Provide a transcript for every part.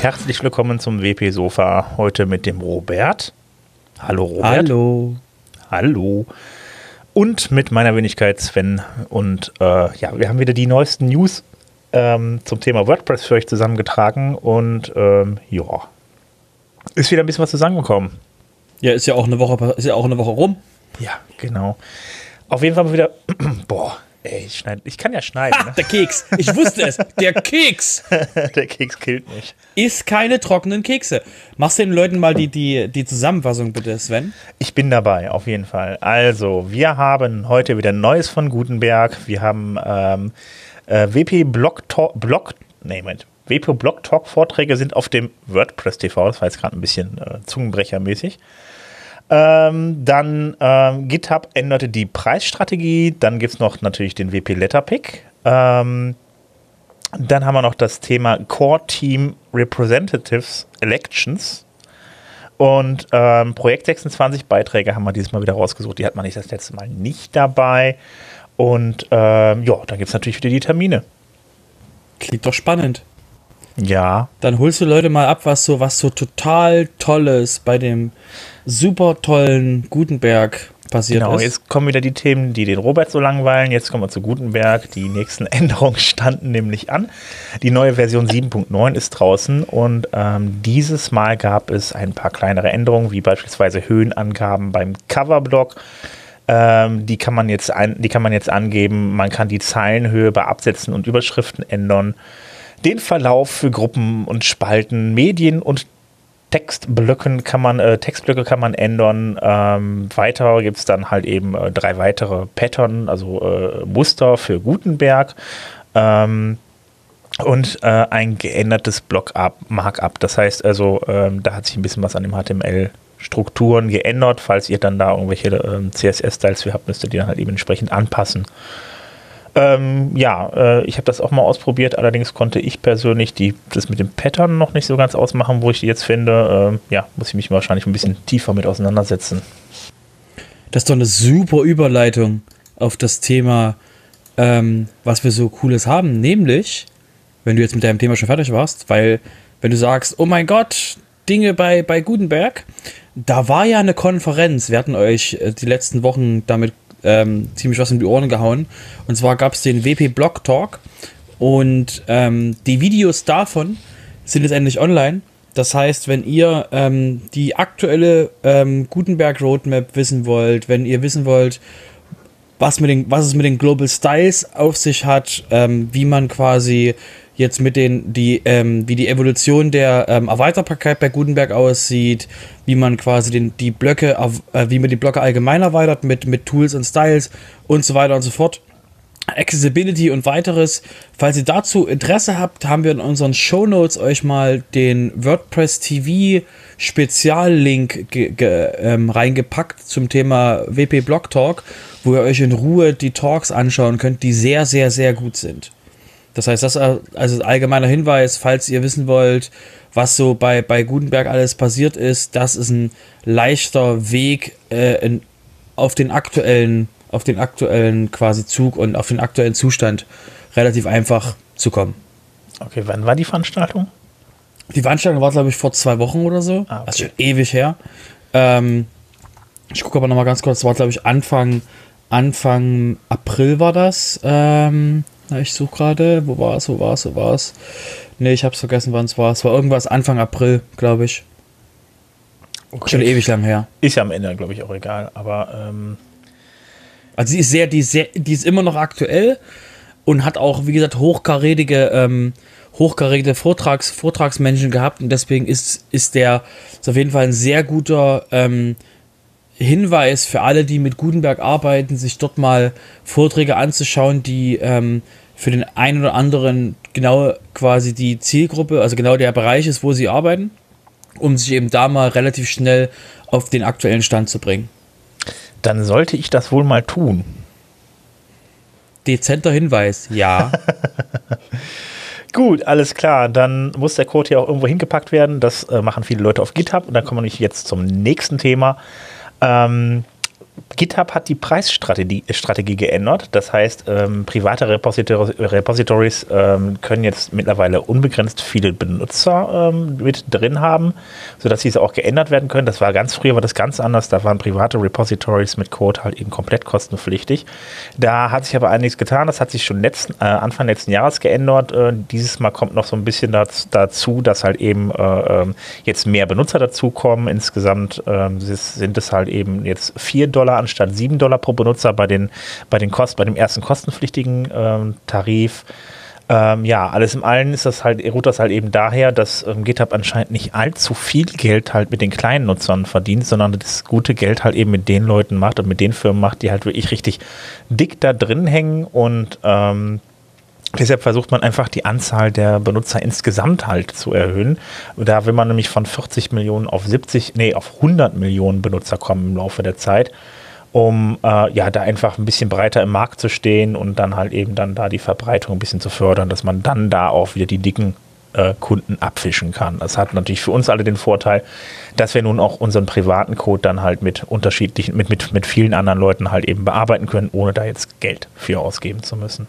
und herzlich willkommen zum WP Sofa. Heute mit dem Robert. Hallo Robert. Hallo. Hallo. Und mit meiner Wenigkeit Sven. Und äh, ja, wir haben wieder die neuesten News ähm, zum Thema WordPress für euch zusammengetragen. Und ähm, ja, ist wieder ein bisschen was zusammengekommen. Ja, ist ja auch eine Woche, ist ja auch eine Woche rum. Ja, genau. Auf jeden Fall wieder. Boah, ey, ich, schneid, ich kann ja schneiden. Ha, ne? Der Keks. Ich wusste es. Der Keks. der Keks killt mich. Ist keine trockenen Kekse. Machst du den Leuten mal die, die, die Zusammenfassung bitte, Sven? Ich bin dabei, auf jeden Fall. Also, wir haben heute wieder Neues von Gutenberg. Wir haben ähm, äh, WP Blog Talk. Blog, nee, Moment. WP Blog Talk Vorträge sind auf dem WordPress TV. Das war jetzt gerade ein bisschen äh, Zungenbrechermäßig. Ähm, dann ähm, GitHub änderte die Preisstrategie. Dann gibt es noch natürlich den WP Letterpick. Ähm, dann haben wir noch das Thema Core Team Representatives Elections. Und ähm, Projekt 26 Beiträge haben wir dieses Mal wieder rausgesucht. Die hat man nicht das letzte Mal nicht dabei. Und ähm, ja, da gibt es natürlich wieder die Termine. Klingt doch spannend. Ja. Dann holst du Leute mal ab, was so, was so total Tolles bei dem super tollen Gutenberg passiert genau, ist. jetzt kommen wieder die Themen, die den Robert so langweilen. Jetzt kommen wir zu Gutenberg. Die nächsten Änderungen standen nämlich an. Die neue Version 7.9 ist draußen und ähm, dieses Mal gab es ein paar kleinere Änderungen, wie beispielsweise Höhenangaben beim Coverblock. Ähm, die, kann man jetzt ein, die kann man jetzt angeben. Man kann die Zeilenhöhe bei Absätzen und Überschriften ändern. Den Verlauf für Gruppen und Spalten, Medien und Textblöcken kann man, äh, Textblöcke kann man ändern. Ähm, weiter gibt es dann halt eben äh, drei weitere Pattern, also äh, Muster für Gutenberg. Ähm, und äh, ein geändertes Block-Markup. Das heißt also, ähm, da hat sich ein bisschen was an dem HTML-Strukturen geändert. Falls ihr dann da irgendwelche ähm, CSS-Styles für habt, müsst ihr die dann halt eben entsprechend anpassen. Ähm, ja, äh, ich habe das auch mal ausprobiert, allerdings konnte ich persönlich die, das mit dem Pattern noch nicht so ganz ausmachen, wo ich die jetzt finde. Ähm, ja, muss ich mich wahrscheinlich ein bisschen tiefer mit auseinandersetzen. Das ist doch eine super Überleitung auf das Thema, ähm, was wir so Cooles haben, nämlich, wenn du jetzt mit deinem Thema schon fertig warst, weil wenn du sagst, oh mein Gott, Dinge bei, bei Gutenberg, da war ja eine Konferenz, wir hatten euch äh, die letzten Wochen damit ähm, ziemlich was in die Ohren gehauen. Und zwar gab es den WP Blog Talk und ähm, die Videos davon sind jetzt endlich online. Das heißt, wenn ihr ähm, die aktuelle ähm, Gutenberg Roadmap wissen wollt, wenn ihr wissen wollt, was, mit den, was es mit den Global Styles auf sich hat, ähm, wie man quasi jetzt mit den, die, ähm, wie die Evolution der ähm, Erweiterbarkeit bei Gutenberg aussieht, wie man quasi den, die Blöcke, äh, wie man die Blöcke allgemein erweitert mit, mit Tools und Styles und so weiter und so fort. Accessibility und weiteres. Falls ihr dazu Interesse habt, haben wir in unseren Show Notes euch mal den WordPress TV Speziallink ähm, reingepackt zum Thema WP Blog Talk, wo ihr euch in Ruhe die Talks anschauen könnt, die sehr, sehr, sehr gut sind. Das heißt, das ist also allgemeiner Hinweis, falls ihr wissen wollt, was so bei, bei Gutenberg alles passiert ist, das ist ein leichter Weg äh, in, auf den aktuellen, auf den aktuellen quasi Zug und auf den aktuellen Zustand relativ einfach zu kommen. Okay, wann war die Veranstaltung? Die Veranstaltung war, glaube ich, vor zwei Wochen oder so. Ah, okay. Das ist schon ewig her. Ähm, ich gucke aber noch mal ganz kurz, das war, glaube ich, Anfang, Anfang April war das. Ähm, ich suche gerade, wo war es, wo war es, wo war es. Nee, ich hab's vergessen, wann es war. Es war irgendwas Anfang April, glaube ich. Okay. Schon ewig lang her. Ist ja am Ende, glaube ich, auch egal. Aber ähm also die ist sehr, die ist sehr, die ist immer noch aktuell und hat auch, wie gesagt, hochkarätige, ähm, hochkarätige Vortrags, Vortragsmenschen gehabt und deswegen ist, ist der ist auf jeden Fall ein sehr guter ähm, Hinweis für alle, die mit Gutenberg arbeiten, sich dort mal Vorträge anzuschauen, die ähm, für den einen oder anderen genau quasi die Zielgruppe, also genau der Bereich ist, wo sie arbeiten, um sich eben da mal relativ schnell auf den aktuellen Stand zu bringen. Dann sollte ich das wohl mal tun. Dezenter Hinweis, ja. Gut, alles klar. Dann muss der Code hier auch irgendwo hingepackt werden. Das äh, machen viele Leute auf GitHub. Und dann kommen wir jetzt zum nächsten Thema. Ähm, GitHub hat die Preisstrategie Strategie geändert. Das heißt, ähm, private Repositor Repositories ähm, können jetzt mittlerweile unbegrenzt viele Benutzer ähm, mit drin haben, sodass diese auch geändert werden können. Das war ganz früher war das ganz anders. Da waren private Repositories mit Code halt eben komplett kostenpflichtig. Da hat sich aber einiges getan. Das hat sich schon letzten, äh, Anfang letzten Jahres geändert. Äh, dieses Mal kommt noch so ein bisschen dazu, dass halt eben äh, ähm, jetzt mehr Benutzer dazukommen. Insgesamt ähm, sind es halt eben jetzt 4 Dollar anstatt 7 Dollar pro Benutzer bei den, bei den Kosten, bei dem ersten kostenpflichtigen ähm, Tarif. Ähm, ja, alles im Allen ist das halt, ruht das halt eben daher, dass ähm, GitHub anscheinend nicht allzu viel Geld halt mit den kleinen Nutzern verdient, sondern das gute Geld halt eben mit den Leuten macht und mit den Firmen macht, die halt wirklich richtig dick da drin hängen und ähm, Deshalb versucht man einfach die Anzahl der Benutzer insgesamt halt zu erhöhen. Da will man nämlich von 40 Millionen auf 70, nee, auf 100 Millionen Benutzer kommen im Laufe der Zeit, um äh, ja da einfach ein bisschen breiter im Markt zu stehen und dann halt eben dann da die Verbreitung ein bisschen zu fördern, dass man dann da auch wieder die dicken äh, Kunden abfischen kann. Das hat natürlich für uns alle den Vorteil, dass wir nun auch unseren privaten Code dann halt mit unterschiedlichen, mit, mit, mit vielen anderen Leuten halt eben bearbeiten können, ohne da jetzt Geld für ausgeben zu müssen.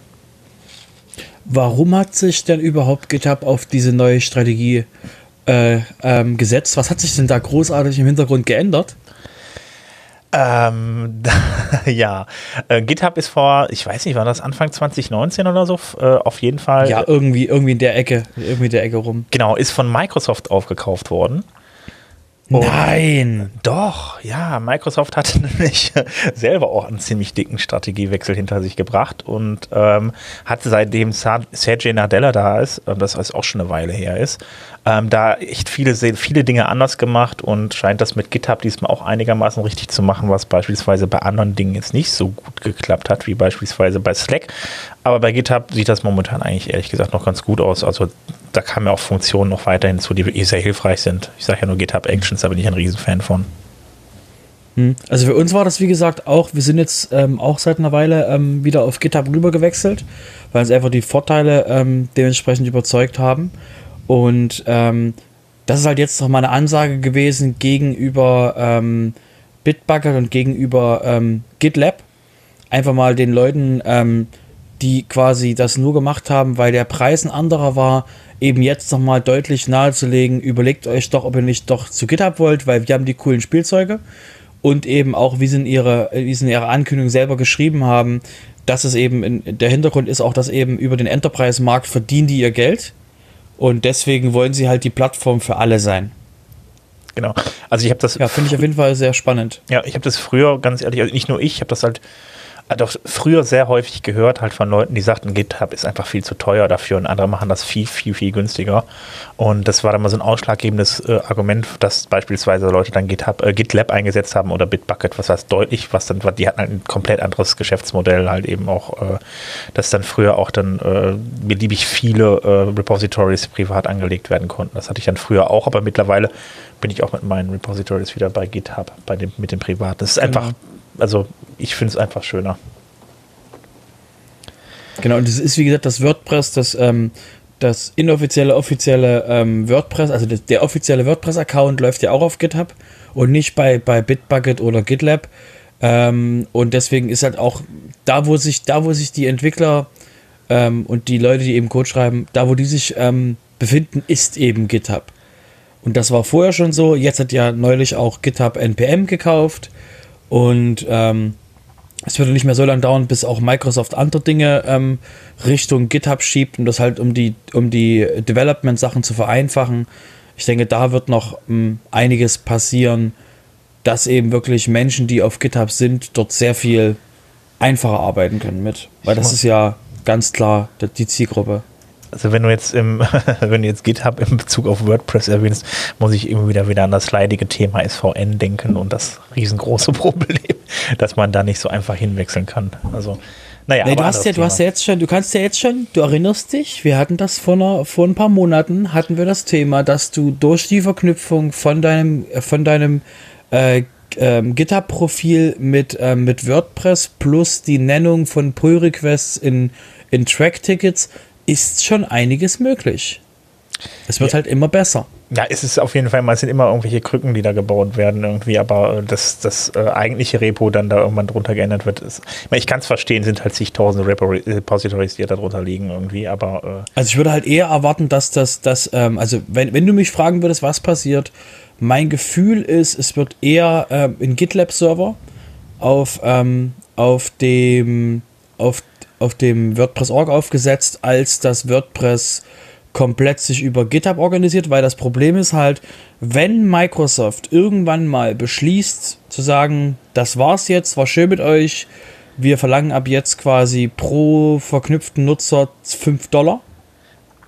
Warum hat sich denn überhaupt GitHub auf diese neue Strategie äh, ähm, gesetzt? Was hat sich denn da großartig im Hintergrund geändert? Ähm, ja, äh, GitHub ist vor, ich weiß nicht, war das Anfang 2019 oder so, äh, auf jeden Fall. Ja, irgendwie, irgendwie in der Ecke, irgendwie in der Ecke rum. Genau, ist von Microsoft aufgekauft worden. Und Nein! Doch, ja, Microsoft hat nämlich selber auch einen ziemlich dicken Strategiewechsel hinter sich gebracht und ähm, hat seitdem Sergey Nadella da ist, das ist auch schon eine Weile her ist, ähm, da echt viele, viele Dinge anders gemacht und scheint das mit GitHub diesmal auch einigermaßen richtig zu machen, was beispielsweise bei anderen Dingen jetzt nicht so gut geklappt hat, wie beispielsweise bei Slack. Aber bei GitHub sieht das momentan eigentlich ehrlich gesagt noch ganz gut aus. Also da kamen ja auch Funktionen noch weiterhin zu, die eh sehr hilfreich sind. Ich sage ja nur GitHub Actions, da bin ich ein Riesenfan von. Hm. Also für uns war das, wie gesagt, auch, wir sind jetzt ähm, auch seit einer Weile ähm, wieder auf GitHub rüber gewechselt, weil uns einfach die Vorteile ähm, dementsprechend überzeugt haben. Und ähm, das ist halt jetzt noch mal eine Ansage gewesen gegenüber ähm, Bitbucket und gegenüber ähm, GitLab. Einfach mal den Leuten, die quasi das nur gemacht haben, weil der Preis ein anderer war, eben jetzt nochmal deutlich nahezulegen, überlegt euch doch, ob ihr nicht doch zu GitHub wollt, weil wir haben die coolen Spielzeuge und eben auch, wie sie in ihre, wie sie in ihrer Ankündigung selber geschrieben haben, dass es eben, in, der Hintergrund ist auch, dass eben über den Enterprise-Markt verdienen die ihr Geld und deswegen wollen sie halt die Plattform für alle sein. Genau. Also ich habe das. Ja, finde ich auf jeden Fall sehr spannend. Ja, ich habe das früher, ganz ehrlich, also nicht nur ich, ich habe das halt doch früher sehr häufig gehört, halt von Leuten, die sagten, GitHub ist einfach viel zu teuer dafür und andere machen das viel, viel, viel günstiger. Und das war dann mal so ein ausschlaggebendes äh, Argument, dass beispielsweise Leute dann GitHub, äh, GitLab eingesetzt haben oder Bitbucket, was heißt deutlich, was dann, die hatten halt ein komplett anderes Geschäftsmodell, halt eben auch, äh, dass dann früher auch dann äh, beliebig viele äh, Repositories privat angelegt werden konnten. Das hatte ich dann früher auch, aber mittlerweile bin ich auch mit meinen Repositories wieder bei GitHub, bei dem, mit dem Privat. Das ist einfach genau also ich finde es einfach schöner. Genau, und das ist wie gesagt das WordPress, das, ähm, das inoffizielle, offizielle ähm, WordPress, also das, der offizielle WordPress-Account läuft ja auch auf GitHub und nicht bei, bei Bitbucket oder GitLab. Ähm, und deswegen ist halt auch da, wo sich, da, wo sich die Entwickler ähm, und die Leute, die eben Code schreiben, da, wo die sich ähm, befinden, ist eben GitHub. Und das war vorher schon so. Jetzt hat ja neulich auch GitHub NPM gekauft. Und ähm, es würde nicht mehr so lange dauern, bis auch Microsoft andere Dinge ähm, Richtung GitHub schiebt, um das halt um die, um die Development-Sachen zu vereinfachen. Ich denke, da wird noch ähm, einiges passieren, dass eben wirklich Menschen, die auf GitHub sind, dort sehr viel einfacher arbeiten können mit. Weil das ist ja ganz klar die Zielgruppe. Also wenn du jetzt im, wenn du jetzt GitHub in Bezug auf WordPress erwähnst, muss ich immer wieder wieder an das leidige Thema SVN denken und das riesengroße Problem, dass man da nicht so einfach hinwechseln kann. Also naja, nee, du hast ja, du hast ja jetzt schon, du kannst ja jetzt schon, du erinnerst dich, wir hatten das vor, einer, vor ein paar Monaten, hatten wir das Thema, dass du durch die Verknüpfung von deinem, von deinem äh, ähm, GitHub-Profil mit, äh, mit WordPress plus die Nennung von Pull-Requests in, in Track-Tickets ist schon einiges möglich. Es wird ja. halt immer besser. Ja, es ist auf jeden Fall, es sind immer irgendwelche Krücken, die da gebaut werden irgendwie, aber äh, das, das äh, eigentliche Repo dann da irgendwann drunter geändert wird, ist, ich, ich kann es verstehen, sind halt zigtausende Repositories, die da drunter liegen irgendwie, aber. Äh also ich würde halt eher erwarten, dass das, dass, ähm, also wenn, wenn du mich fragen würdest, was passiert, mein Gefühl ist, es wird eher ähm, in GitLab-Server auf, ähm, auf dem, auf, auf dem WordPress.org aufgesetzt, als das WordPress komplett sich über GitHub organisiert, weil das Problem ist halt, wenn Microsoft irgendwann mal beschließt zu sagen, das war's jetzt, war schön mit euch, wir verlangen ab jetzt quasi pro verknüpften Nutzer 5 Dollar.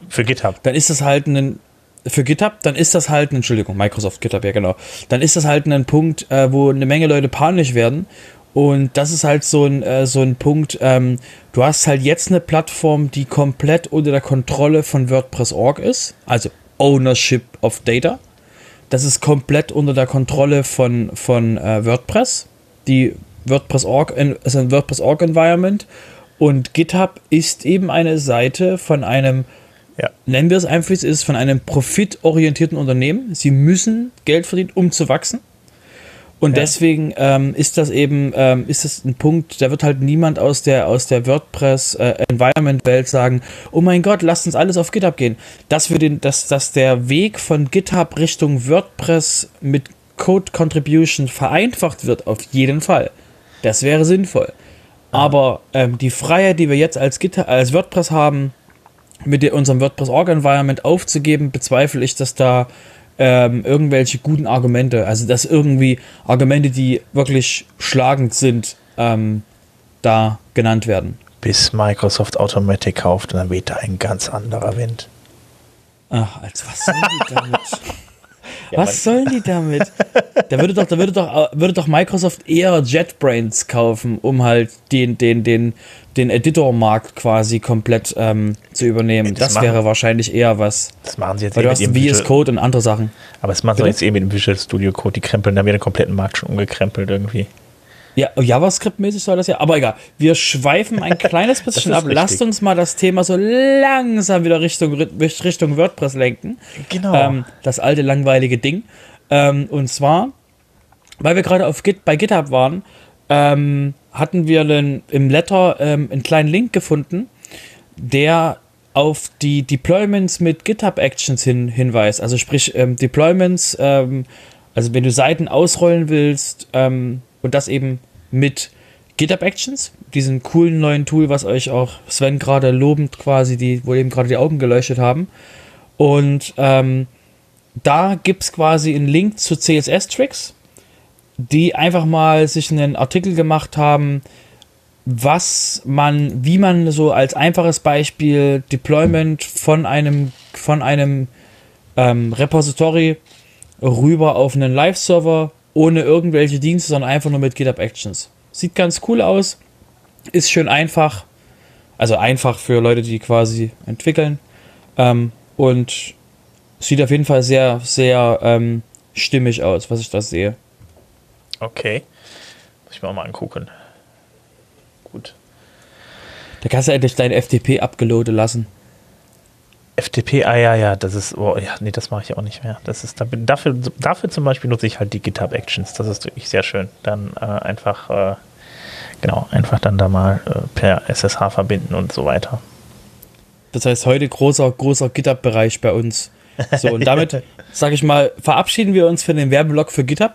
Für GitHub. Dann ist das halt ein, für GitHub, dann ist das halt, Entschuldigung, Microsoft GitHub, ja genau, dann ist das halt ein Punkt, äh, wo eine Menge Leute panisch werden und das ist halt so ein, äh, so ein Punkt, ähm, du hast halt jetzt eine Plattform, die komplett unter der Kontrolle von WordPress.org ist, also Ownership of Data. Das ist komplett unter der Kontrolle von, von äh, WordPress. Die WordPress.org ist ein WordPress.org Environment und GitHub ist eben eine Seite von einem, ja. nennen wir es einfach, es ist von einem profitorientierten Unternehmen. Sie müssen Geld verdienen, um zu wachsen. Und ja. deswegen ähm, ist das eben, ähm, ist das ein Punkt, da wird halt niemand aus der, aus der WordPress-Environment-Welt äh, sagen, oh mein Gott, lasst uns alles auf GitHub gehen. Dass wir den, dass, dass der Weg von GitHub Richtung WordPress mit Code Contribution vereinfacht wird, auf jeden Fall. Das wäre sinnvoll. Aber ähm, die Freiheit, die wir jetzt als, GitHub, als WordPress haben, mit unserem WordPress-Org-Environment aufzugeben, bezweifle ich, dass da ähm, irgendwelche guten Argumente, also dass irgendwie Argumente, die wirklich schlagend sind, ähm, da genannt werden. Bis Microsoft Automatic kauft, dann weht da ein ganz anderer Wind. Ach, als was sollen die damit? ja, was sollen die damit? da würde doch, da würde doch, würde doch Microsoft eher JetBrains kaufen, um halt den, den, den, den Editor-Markt quasi komplett ähm, zu übernehmen. Das, das wäre wahrscheinlich eher was. Das machen sie jetzt Weil du hast VS Code und andere Sachen. Aber das machen sie jetzt eben mit dem Visual Studio Code. Die krempeln da wieder den kompletten Markt schon umgekrempelt irgendwie. Ja, JavaScript-mäßig soll das ja. Aber egal, wir schweifen ein kleines bisschen ab. Richtig. Lasst uns mal das Thema so langsam wieder Richtung, Richtung WordPress lenken. Genau. Ähm, das alte langweilige Ding. Ähm, und zwar, weil wir gerade auf Git, bei GitHub waren, ähm, hatten wir einen, im Letter ähm, einen kleinen Link gefunden, der auf die Deployments mit GitHub Actions hin, hinweist. Also sprich ähm, Deployments, ähm, also wenn du Seiten ausrollen willst und das eben mit GitHub Actions, diesem coolen neuen Tool, was euch auch Sven gerade lobend quasi, die, wo eben gerade die Augen geleuchtet haben. Und ähm, da gibt es quasi einen Link zu CSS-Tricks die einfach mal sich einen Artikel gemacht haben, was man, wie man so als einfaches Beispiel Deployment von einem, von einem ähm, Repository rüber auf einen Live-Server ohne irgendwelche Dienste, sondern einfach nur mit GitHub Actions. Sieht ganz cool aus, ist schön einfach, also einfach für Leute, die quasi entwickeln ähm, und sieht auf jeden Fall sehr, sehr ähm, stimmig aus, was ich da sehe. Okay. Muss ich mir auch mal angucken. Gut. Da kannst du endlich dein FTP abgeloadet lassen. FTP, ah ja, ja, das ist, oh ja, nee, das mache ich auch nicht mehr. Das ist, dafür, dafür zum Beispiel nutze ich halt die GitHub Actions. Das ist wirklich sehr schön. Dann äh, einfach, äh, genau, einfach dann da mal äh, per SSH verbinden und so weiter. Das heißt, heute großer, großer GitHub-Bereich bei uns. So, und damit, sage ich mal, verabschieden wir uns für den Werbeblock für GitHub.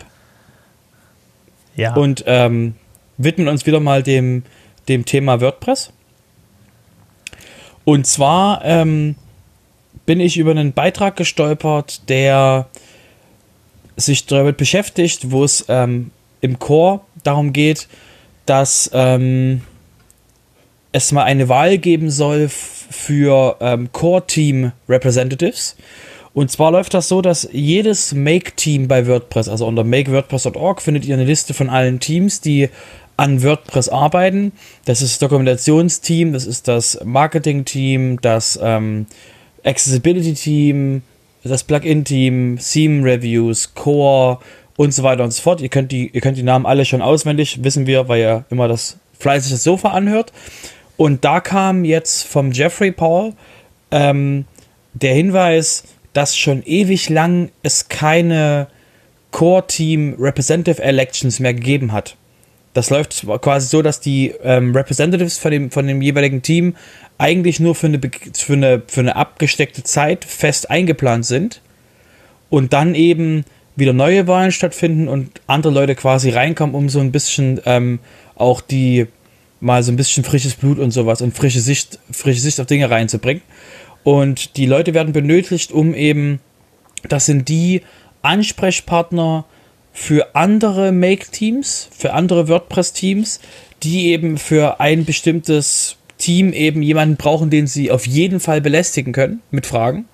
Ja. Und ähm, widmen uns wieder mal dem, dem Thema WordPress. Und zwar ähm, bin ich über einen Beitrag gestolpert, der sich damit beschäftigt, wo es ähm, im Core darum geht, dass ähm, es mal eine Wahl geben soll für ähm, Core Team Representatives. Und zwar läuft das so, dass jedes Make-Team bei WordPress, also unter makewordpress.org, findet ihr eine Liste von allen Teams, die an WordPress arbeiten. Das ist das Dokumentationsteam, das ist das Marketing-Team, das ähm, Accessibility-Team, das Plugin-Team, Theme-Reviews, Core und so weiter und so fort. Ihr könnt, die, ihr könnt die Namen alle schon auswendig, wissen wir, weil ihr immer das fleißige Sofa anhört. Und da kam jetzt vom Jeffrey Paul ähm, der Hinweis, dass schon ewig lang es keine Core-Team Representative Elections mehr gegeben hat. Das läuft quasi so, dass die ähm, Representatives von dem, von dem jeweiligen Team eigentlich nur für eine, für, eine, für eine abgesteckte Zeit fest eingeplant sind und dann eben wieder neue Wahlen stattfinden und andere Leute quasi reinkommen, um so ein bisschen ähm, auch die mal so ein bisschen frisches Blut und sowas und frische Sicht, frische Sicht auf Dinge reinzubringen. Und die Leute werden benötigt, um eben, das sind die Ansprechpartner für andere Make-Teams, für andere WordPress-Teams, die eben für ein bestimmtes Team eben jemanden brauchen, den sie auf jeden Fall belästigen können mit Fragen.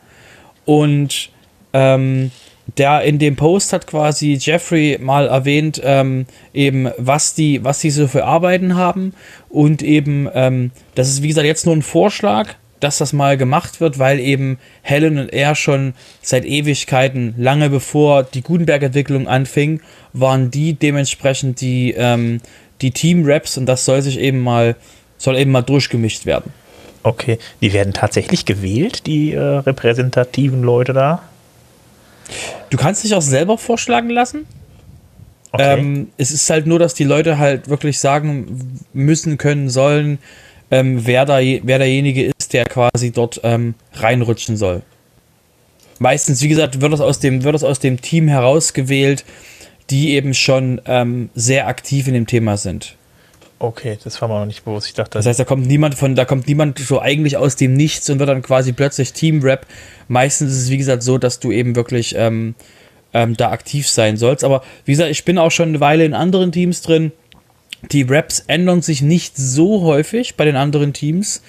Und ähm, der in dem Post hat quasi Jeffrey mal erwähnt, ähm, eben was die, was die so für Arbeiten haben und eben, ähm, das ist wie gesagt jetzt nur ein Vorschlag, dass das mal gemacht wird, weil eben Helen und er schon seit Ewigkeiten, lange bevor die Gutenberg-Entwicklung anfing, waren die dementsprechend die, ähm, die Team-Raps und das soll sich eben mal, soll eben mal durchgemischt werden. Okay, die werden tatsächlich gewählt, die äh, repräsentativen Leute da? Du kannst dich auch selber vorschlagen lassen. Okay. Ähm, es ist halt nur, dass die Leute halt wirklich sagen müssen, können, sollen, ähm, wer, da, wer derjenige ist, der quasi dort ähm, reinrutschen soll. Meistens, wie gesagt, wird das aus dem, wird das aus dem Team herausgewählt, die eben schon ähm, sehr aktiv in dem Thema sind. Okay, das war mir noch nicht bewusst. Ich dachte. Das heißt, da kommt niemand von, da kommt niemand so eigentlich aus dem Nichts und wird dann quasi plötzlich Team-Rap. Meistens ist es, wie gesagt, so, dass du eben wirklich ähm, ähm, da aktiv sein sollst. Aber wie gesagt, ich bin auch schon eine Weile in anderen Teams drin. Die Raps ändern sich nicht so häufig bei den anderen Teams,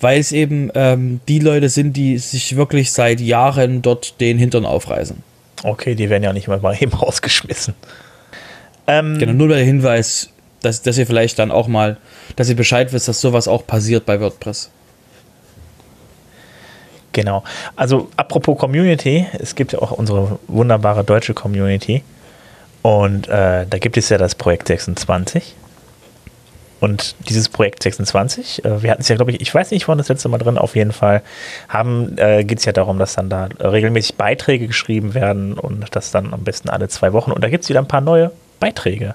weil es eben ähm, die Leute sind, die sich wirklich seit Jahren dort den Hintern aufreißen. Okay, die werden ja nicht mal eben rausgeschmissen. Ähm, genau, nur der Hinweis, dass, dass ihr vielleicht dann auch mal, dass ihr Bescheid wisst, dass sowas auch passiert bei WordPress. Genau. Also apropos Community, es gibt ja auch unsere wunderbare deutsche Community. Und äh, da gibt es ja das Projekt 26. Und dieses Projekt 26, äh, wir hatten es ja, glaube ich, ich weiß nicht, wann das letzte Mal drin, auf jeden Fall, haben, äh, geht es ja darum, dass dann da regelmäßig Beiträge geschrieben werden und das dann am besten alle zwei Wochen. Und da gibt es wieder ein paar neue Beiträge.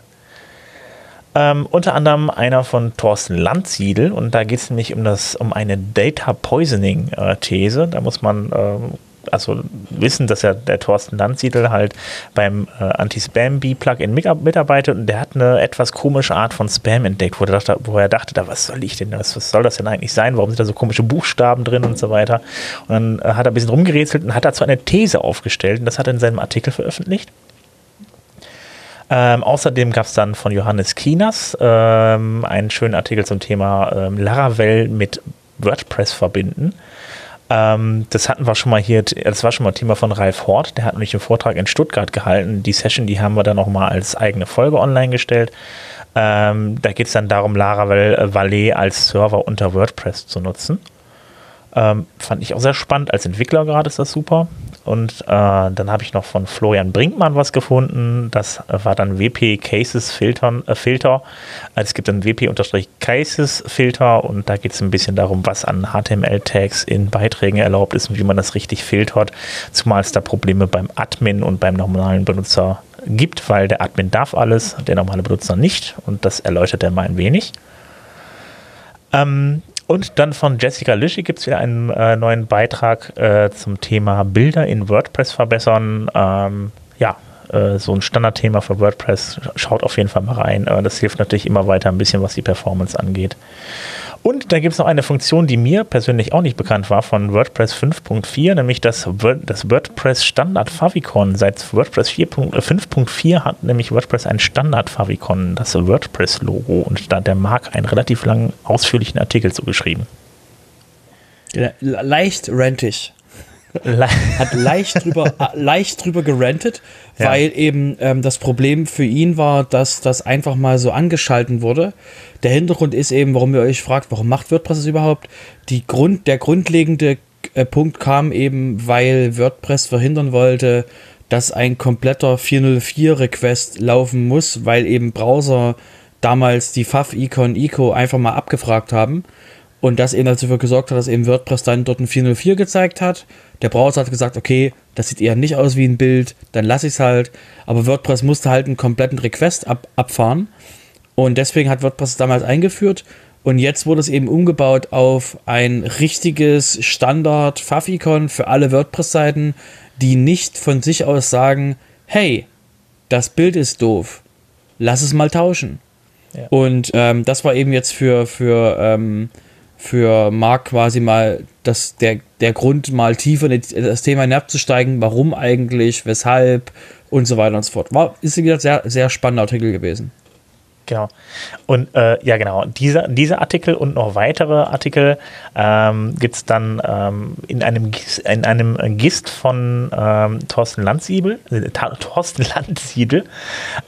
Ähm, unter anderem einer von Thorsten Landsiedel und da geht es nämlich um das um eine Data Poisoning äh, These. Da muss man ähm, also wissen, dass ja der Thorsten Landsiedel halt beim äh, Anti-Spam-B-Plugin mitarbeitet und der hat eine etwas komische Art von Spam entdeckt, wo er dachte, wo er dachte da, was soll ich denn, was, was soll das denn eigentlich sein? Warum sind da so komische Buchstaben drin und so weiter? Und dann äh, hat er ein bisschen rumgerätselt und hat dazu eine These aufgestellt und das hat er in seinem Artikel veröffentlicht. Ähm, außerdem gab es dann von Johannes Kinas ähm, einen schönen Artikel zum Thema ähm, Laravel mit WordPress verbinden. Ähm, das hatten wir schon mal hier, das war schon mal Thema von Ralf Hort, der hat nämlich einen Vortrag in Stuttgart gehalten. Die Session, die haben wir dann nochmal als eigene Folge online gestellt. Ähm, da geht es dann darum, Laravel Valet als Server unter WordPress zu nutzen. Ähm, fand ich auch sehr spannend. Als Entwickler gerade ist das super. Und äh, dann habe ich noch von Florian Brinkmann was gefunden. Das war dann WP Cases Filtern, äh, Filter. Also es gibt dann WP-Cases Filter und da geht es ein bisschen darum, was an HTML-Tags in Beiträgen erlaubt ist und wie man das richtig filtert. Zumal es da Probleme beim Admin und beim normalen Benutzer gibt, weil der Admin darf alles, der normale Benutzer nicht. Und das erläutert er mal ein wenig. Ähm, und dann von Jessica Lischi gibt es wieder einen äh, neuen Beitrag äh, zum Thema Bilder in WordPress verbessern. Ähm, ja, äh, so ein Standardthema für WordPress. Schaut auf jeden Fall mal rein. Äh, das hilft natürlich immer weiter ein bisschen, was die Performance angeht. Und da gibt es noch eine Funktion, die mir persönlich auch nicht bekannt war von WordPress 5.4, nämlich das, das WordPress Standard Favicon. Seit WordPress 5.4 äh, hat nämlich WordPress ein Standard Favicon, das WordPress-Logo. Und da der Marc einen relativ langen, ausführlichen Artikel zugeschrieben. Leicht rentig. Hat leicht drüber, äh, leicht drüber gerentet, ja. weil eben ähm, das Problem für ihn war, dass das einfach mal so angeschalten wurde. Der Hintergrund ist eben, warum ihr euch fragt, warum macht WordPress das überhaupt? Die Grund, der grundlegende äh, Punkt kam eben, weil WordPress verhindern wollte, dass ein kompletter 404-Request laufen muss, weil eben Browser damals die FAF-Icon ICO einfach mal abgefragt haben Und das eben dafür gesorgt hat, dass eben WordPress dann dort ein 404 gezeigt hat. Der Browser hat gesagt, okay, das sieht eher nicht aus wie ein Bild, dann lasse ich es halt. Aber WordPress musste halt einen kompletten Request ab abfahren. Und deswegen hat WordPress es damals eingeführt. Und jetzt wurde es eben umgebaut auf ein richtiges Standard Faficon für alle WordPress-Seiten, die nicht von sich aus sagen, hey, das Bild ist doof, lass es mal tauschen. Ja. Und ähm, das war eben jetzt für, für, ähm, für Marc quasi mal das, der, der Grund, mal tiefer in das Thema hinabzusteigen, warum eigentlich, weshalb und so weiter und so fort. War, ist, wie gesagt, sehr, sehr spannender Artikel gewesen. Genau. Und äh, ja, genau, diese, diese Artikel und noch weitere Artikel ähm, gibt es dann ähm, in, einem, in einem Gist von ähm, Thorsten Landsiedel. Äh, Thorsten Landsiedel.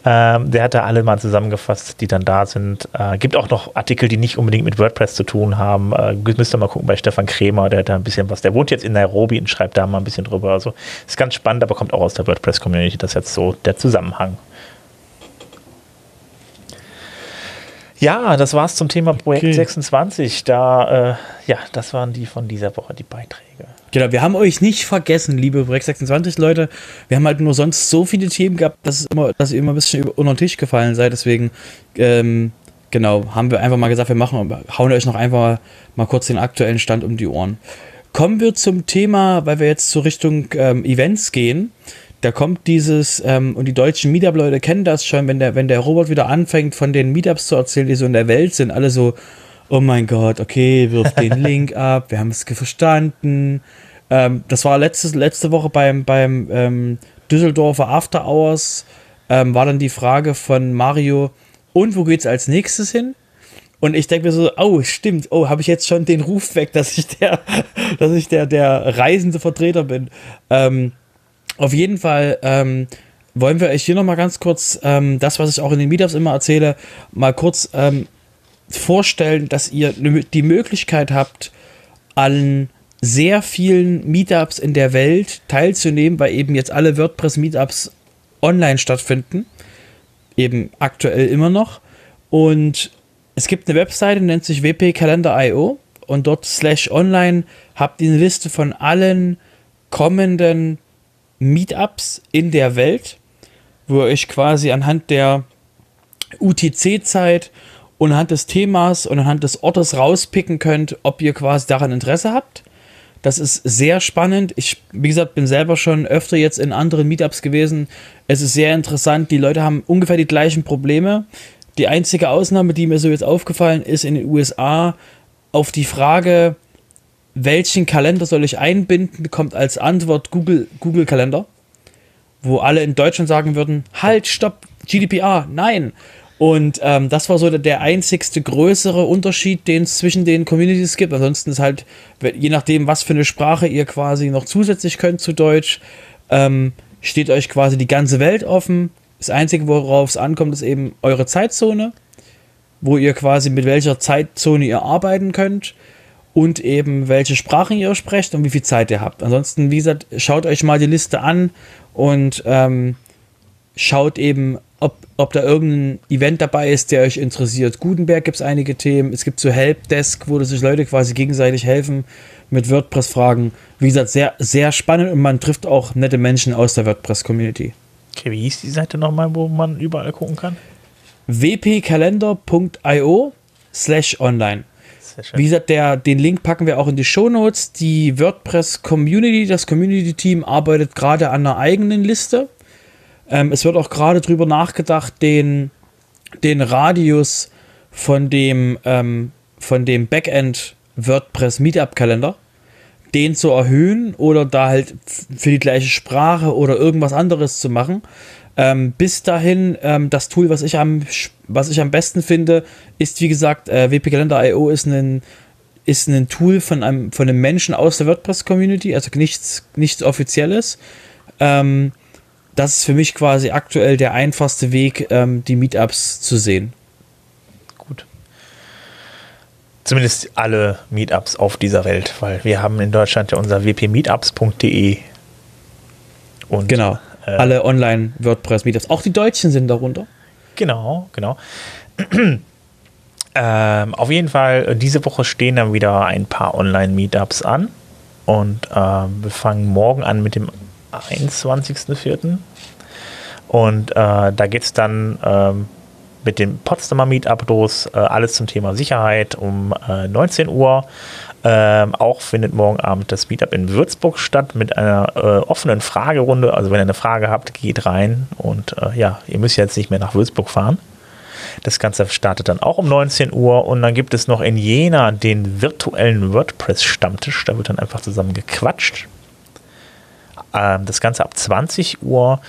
Ähm, der hat da alle mal zusammengefasst, die dann da sind. Äh, gibt auch noch Artikel, die nicht unbedingt mit WordPress zu tun haben. Äh, müsst ihr mal gucken bei Stefan Kremer, der hat da ein bisschen was. Der wohnt jetzt in Nairobi und schreibt da mal ein bisschen drüber. Also ist ganz spannend, aber kommt auch aus der WordPress-Community. Das ist jetzt so der Zusammenhang. Ja, das war's zum Thema Projekt okay. 26. Da, äh, ja, das waren die von dieser Woche, die Beiträge. Genau, wir haben euch nicht vergessen, liebe Projekt 26 Leute. Wir haben halt nur sonst so viele Themen gehabt, dass, es immer, dass ihr immer ein bisschen unter den Tisch gefallen seid. Deswegen, ähm, genau, haben wir einfach mal gesagt, wir machen, hauen euch noch einfach mal kurz den aktuellen Stand um die Ohren. Kommen wir zum Thema, weil wir jetzt zur Richtung ähm, Events gehen da kommt dieses, ähm, und die deutschen Meetup-Leute kennen das schon, wenn der, wenn der Robot wieder anfängt, von den Meetups zu erzählen, die so in der Welt sind, alle so, oh mein Gott, okay, wirf den Link ab, wir haben es verstanden. Ähm, das war letztes, letzte Woche beim, beim ähm, Düsseldorfer After Hours, ähm, war dann die Frage von Mario, und wo geht's als nächstes hin? Und ich denke mir so, oh, stimmt, oh, habe ich jetzt schon den Ruf weg, dass ich der, dass ich der, der reisende Vertreter bin. Ähm, auf jeden Fall ähm, wollen wir euch hier nochmal ganz kurz ähm, das, was ich auch in den Meetups immer erzähle, mal kurz ähm, vorstellen, dass ihr die Möglichkeit habt, an sehr vielen Meetups in der Welt teilzunehmen, weil eben jetzt alle WordPress-Meetups online stattfinden. Eben aktuell immer noch. Und es gibt eine Webseite, nennt sich wpkalender.io und dort slash online habt ihr eine Liste von allen kommenden Meetups in der Welt, wo ihr euch quasi anhand der UTC-Zeit und anhand des Themas und anhand des Ortes rauspicken könnt, ob ihr quasi daran Interesse habt. Das ist sehr spannend. Ich, wie gesagt, bin selber schon öfter jetzt in anderen Meetups gewesen. Es ist sehr interessant. Die Leute haben ungefähr die gleichen Probleme. Die einzige Ausnahme, die mir so jetzt aufgefallen ist in den USA, auf die Frage, welchen Kalender soll ich einbinden, kommt als Antwort Google, Google Kalender, wo alle in Deutschland sagen würden, halt, stopp, GDPR, nein. Und ähm, das war so der, der einzigste größere Unterschied, den es zwischen den Communities gibt. Ansonsten ist halt, je nachdem, was für eine Sprache ihr quasi noch zusätzlich könnt zu Deutsch, ähm, steht euch quasi die ganze Welt offen. Das Einzige, worauf es ankommt, ist eben eure Zeitzone, wo ihr quasi mit welcher Zeitzone ihr arbeiten könnt und eben welche Sprachen ihr sprecht und wie viel Zeit ihr habt. Ansonsten, wie gesagt, schaut euch mal die Liste an und ähm, schaut eben, ob, ob da irgendein Event dabei ist, der euch interessiert. Gutenberg gibt es einige Themen. Es gibt so Helpdesk, wo sich Leute quasi gegenseitig helfen mit WordPress-Fragen. Wie gesagt, sehr, sehr spannend und man trifft auch nette Menschen aus der WordPress-Community. Okay, wie hieß die Seite nochmal, wo man überall gucken kann? wpkalender.io slash online. Wie gesagt, der, den Link packen wir auch in die Show Notes. Die WordPress Community, das Community Team arbeitet gerade an einer eigenen Liste. Ähm, es wird auch gerade drüber nachgedacht, den, den Radius von dem, ähm, von dem Backend WordPress Meetup Kalender, den zu erhöhen oder da halt für die gleiche Sprache oder irgendwas anderes zu machen. Ähm, bis dahin, ähm, das Tool, was ich, am, was ich am besten finde, ist wie gesagt, äh, wpkalender.io ist ein, ist ein Tool von einem, von einem Menschen aus der WordPress-Community, also nichts, nichts Offizielles. Ähm, das ist für mich quasi aktuell der einfachste Weg, ähm, die Meetups zu sehen. Gut. Zumindest alle Meetups auf dieser Welt, weil wir haben in Deutschland ja unser wpmeetups.de. Und genau. Äh, Alle Online-WordPress-Meetups. Auch die Deutschen sind darunter. Genau, genau. Ähm, auf jeden Fall, äh, diese Woche stehen dann wieder ein paar Online-Meetups an. Und äh, wir fangen morgen an mit dem 21.04. Und äh, da geht es dann ähm, mit dem Potsdamer Meetup los. Äh, alles zum Thema Sicherheit um 19 äh, Uhr. Ähm, auch findet morgen Abend das Meetup in Würzburg statt mit einer äh, offenen Fragerunde. Also wenn ihr eine Frage habt, geht rein und äh, ja, ihr müsst jetzt nicht mehr nach Würzburg fahren. Das Ganze startet dann auch um 19 Uhr und dann gibt es noch in Jena den virtuellen WordPress-Stammtisch. Da wird dann einfach zusammen gequatscht. Ähm, das Ganze ab 20 Uhr.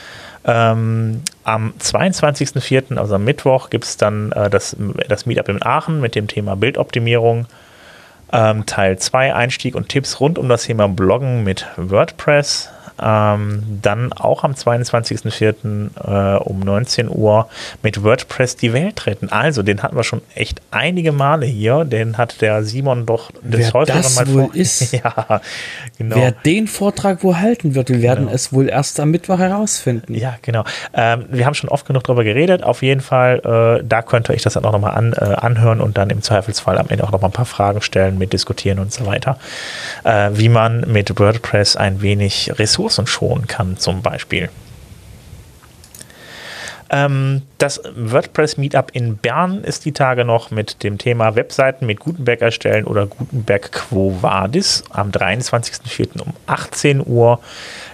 Ähm, am 22.04., also am Mittwoch, gibt es dann äh, das, das Meetup in Aachen mit dem Thema Bildoptimierung. Ähm, Teil 2 Einstieg und Tipps rund um das Thema Bloggen mit WordPress. Ähm, dann auch am 22.04. Äh, um 19 Uhr mit WordPress die Welt retten. Also, den hatten wir schon echt einige Male hier. Den hat der Simon doch des Häufigeren mal wohl vor. Ist, ja, genau. Wer den Vortrag wohl halten wird, wir werden genau. es wohl erst am Mittwoch herausfinden. Ja, genau. Ähm, wir haben schon oft genug darüber geredet. Auf jeden Fall, äh, da könnt ihr euch das dann auch nochmal an, äh, anhören und dann im Zweifelsfall am Ende auch nochmal ein paar Fragen stellen, mit diskutieren und so weiter. Äh, wie man mit WordPress ein wenig Ressourcen Ressourcen schonen kann, zum Beispiel. Ähm, das WordPress Meetup in Bern ist die Tage noch mit dem Thema Webseiten mit Gutenberg erstellen oder Gutenberg Quo Vadis am 23.04. um 18 Uhr.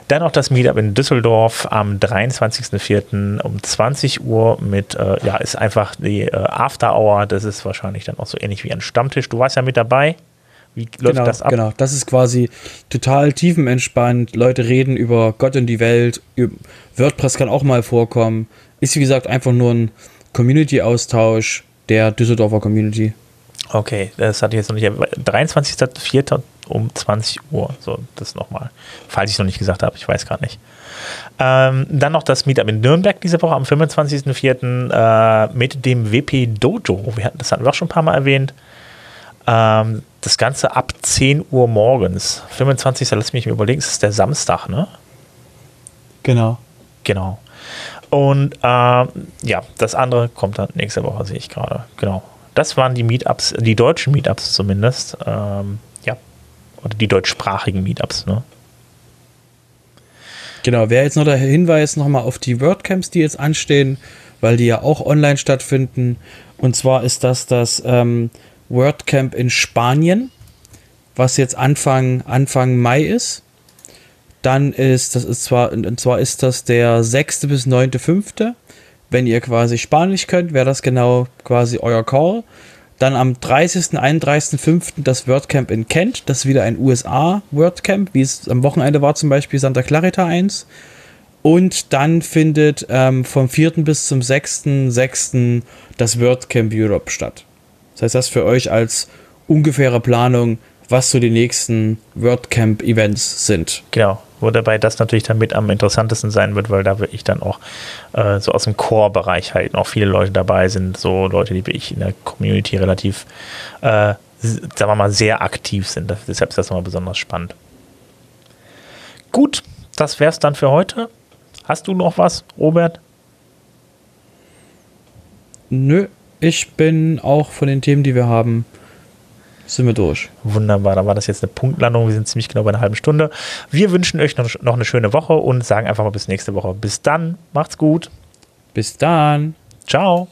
Dann noch das Meetup in Düsseldorf am 23.04. um 20 Uhr mit, äh, ja, ist einfach die äh, After Hour. Das ist wahrscheinlich dann auch so ähnlich wie ein Stammtisch. Du warst ja mit dabei. Wie läuft genau, das ab? Genau, das ist quasi total tiefenentspannt. Leute reden über Gott und die Welt. WordPress kann auch mal vorkommen. Ist wie gesagt einfach nur ein Community-Austausch der Düsseldorfer Community. Okay, das hatte ich jetzt noch nicht. 23.04. um 20 Uhr. So, das nochmal. Falls ich es noch nicht gesagt habe, ich weiß gar nicht. Ähm, dann noch das Meetup in Nürnberg diese Woche am 25.04. Äh, mit dem WP Dojo. Wir hatten, das hatten wir auch schon ein paar Mal erwähnt. Ähm, das Ganze ab 10 Uhr morgens. 25. Lass mich überlegen, das ist der Samstag, ne? Genau. Genau. Und ähm, ja, das andere kommt dann nächste Woche, sehe ich gerade. Genau. Das waren die Meetups, die deutschen Meetups zumindest. Ähm, ja. Oder die deutschsprachigen Meetups, ne? Genau, wäre jetzt noch der Hinweis nochmal auf die WordCamps, die jetzt anstehen, weil die ja auch online stattfinden. Und zwar ist das das ähm, WordCamp in Spanien, was jetzt Anfang, Anfang Mai ist. Dann ist, das ist zwar, und zwar ist das der 6. bis 9.5. Wenn ihr quasi Spanisch könnt, wäre das genau quasi euer Call. Dann am 30. 31.5. das WordCamp in Kent. Das ist wieder ein USA WordCamp, wie es am Wochenende war, zum Beispiel Santa Clarita 1. Und dann findet ähm, vom 4. bis zum 6.6. das WordCamp Europe statt. Das heißt, das für euch als ungefähre Planung, was so die nächsten WordCamp-Events sind. Genau, wo dabei das natürlich dann mit am interessantesten sein wird, weil da wirklich dann auch äh, so aus dem Core-Bereich halt noch viele Leute dabei sind, so Leute, die wirklich in der Community relativ, äh, sagen wir mal, sehr aktiv sind. Deshalb ist das nochmal besonders spannend. Gut, das wäre es dann für heute. Hast du noch was, Robert? Nö, ich bin auch von den Themen, die wir haben, sind wir durch. Wunderbar, da war das jetzt eine Punktlandung. Wir sind ziemlich genau bei einer halben Stunde. Wir wünschen euch noch, noch eine schöne Woche und sagen einfach mal bis nächste Woche. Bis dann, macht's gut. Bis dann. Ciao.